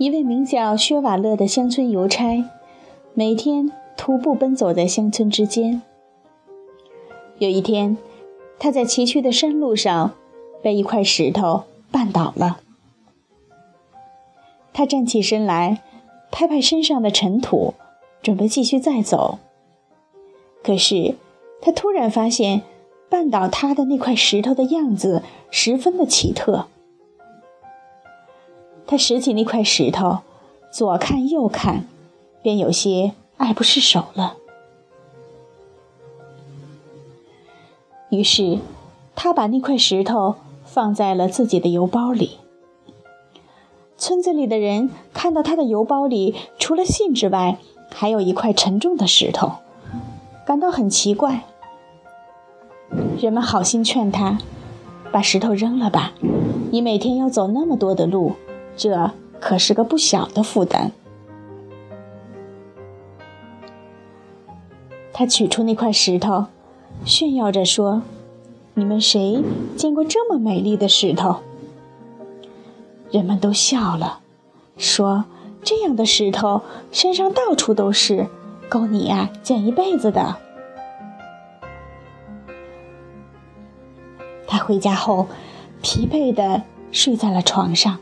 一位名叫薛瓦勒的乡村邮差，每天徒步奔走在乡村之间。有一天，他在崎岖的山路上被一块石头绊倒了。他站起身来，拍拍身上的尘土，准备继续再走。可是，他突然发现，绊倒他的那块石头的样子十分的奇特。他拾起那块石头，左看右看，便有些爱不释手了。于是，他把那块石头放在了自己的邮包里。村子里的人看到他的邮包里除了信之外，还有一块沉重的石头，感到很奇怪。人们好心劝他，把石头扔了吧，你每天要走那么多的路，这可是个不小的负担。他取出那块石头。炫耀着说：“你们谁见过这么美丽的石头？”人们都笑了，说：“这样的石头身上到处都是，够你呀捡一辈子的。”他回家后，疲惫地睡在了床上，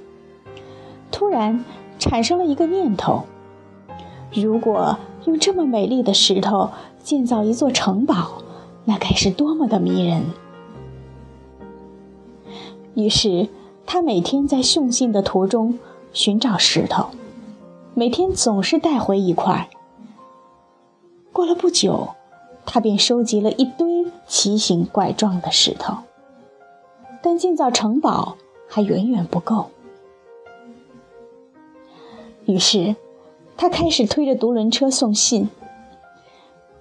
突然产生了一个念头：如果用这么美丽的石头建造一座城堡，那该是多么的迷人！于是，他每天在送信的途中寻找石头，每天总是带回一块。过了不久，他便收集了一堆奇形怪状的石头，但建造城堡还远远不够。于是，他开始推着独轮车送信。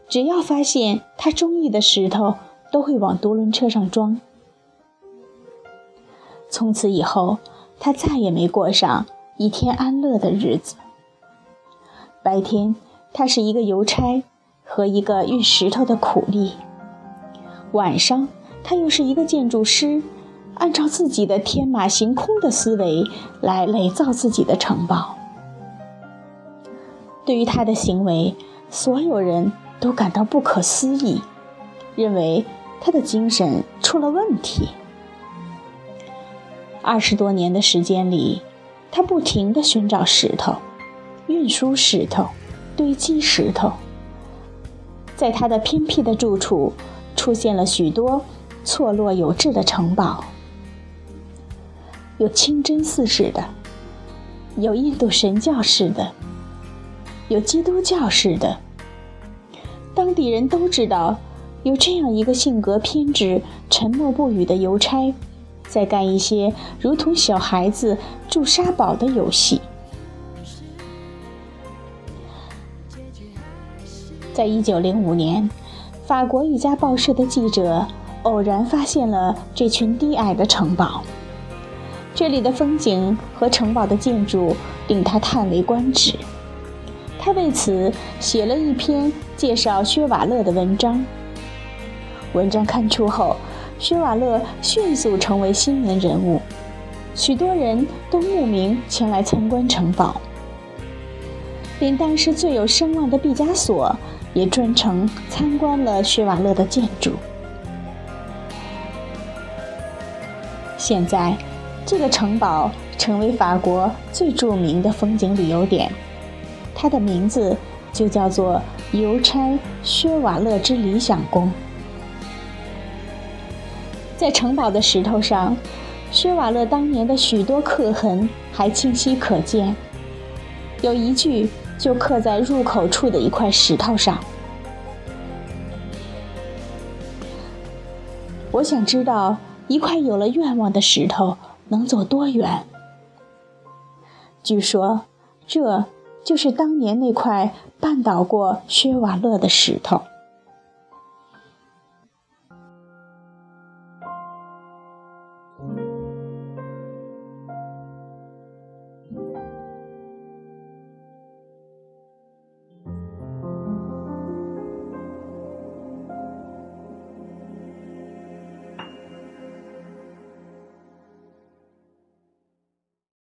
只要发现他中意的石头，都会往独轮车上装。从此以后，他再也没过上一天安乐的日子。白天，他是一个邮差和一个运石头的苦力；晚上，他又是一个建筑师，按照自己的天马行空的思维来垒造自己的城堡。对于他的行为，所有人。都感到不可思议，认为他的精神出了问题。二十多年的时间里，他不停地寻找石头，运输石头，堆积石头。在他的偏僻的住处，出现了许多错落有致的城堡，有清真寺式的，有印度神教式的，有基督教式的。当地人都知道，有这样一个性格偏执、沉默不语的邮差，在干一些如同小孩子筑沙堡的游戏。在一九零五年，法国一家报社的记者偶然发现了这群低矮的城堡，这里的风景和城堡的建筑令他叹为观止。他为此写了一篇介绍薛瓦勒的文章。文章刊出后，薛瓦勒迅速成为新闻人物，许多人都慕名前来参观城堡。连当时最有声望的毕加索也专程参观了薛瓦勒的建筑。现在，这个城堡成为法国最著名的风景旅游点。它的名字就叫做邮差薛瓦勒之理想宫。在城堡的石头上，薛瓦勒当年的许多刻痕还清晰可见。有一句就刻在入口处的一块石头上。我想知道，一块有了愿望的石头能走多远？据说，这。就是当年那块绊倒过薛瓦勒的石头。